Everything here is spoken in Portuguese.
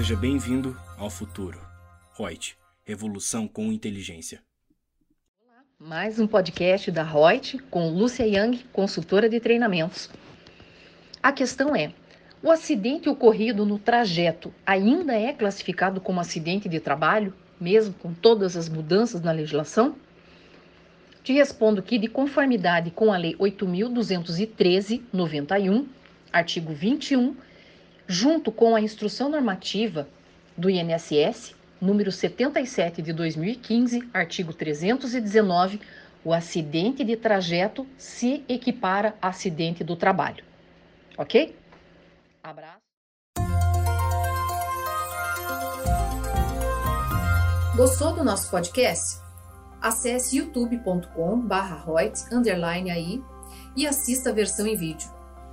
Seja bem-vindo ao futuro. Reut, revolução com inteligência. Mais um podcast da Reut com Lúcia Young, consultora de treinamentos. A questão é: o acidente ocorrido no trajeto ainda é classificado como acidente de trabalho, mesmo com todas as mudanças na legislação? Te respondo que, de conformidade com a Lei 8.213-91, artigo 21, junto com a Instrução Normativa do INSS, número 77 de 2015, artigo 319, o acidente de trajeto se equipara a acidente do trabalho. Ok? Abraço. Gostou do nosso podcast? Acesse youtube.com barra aí e assista a versão em vídeo.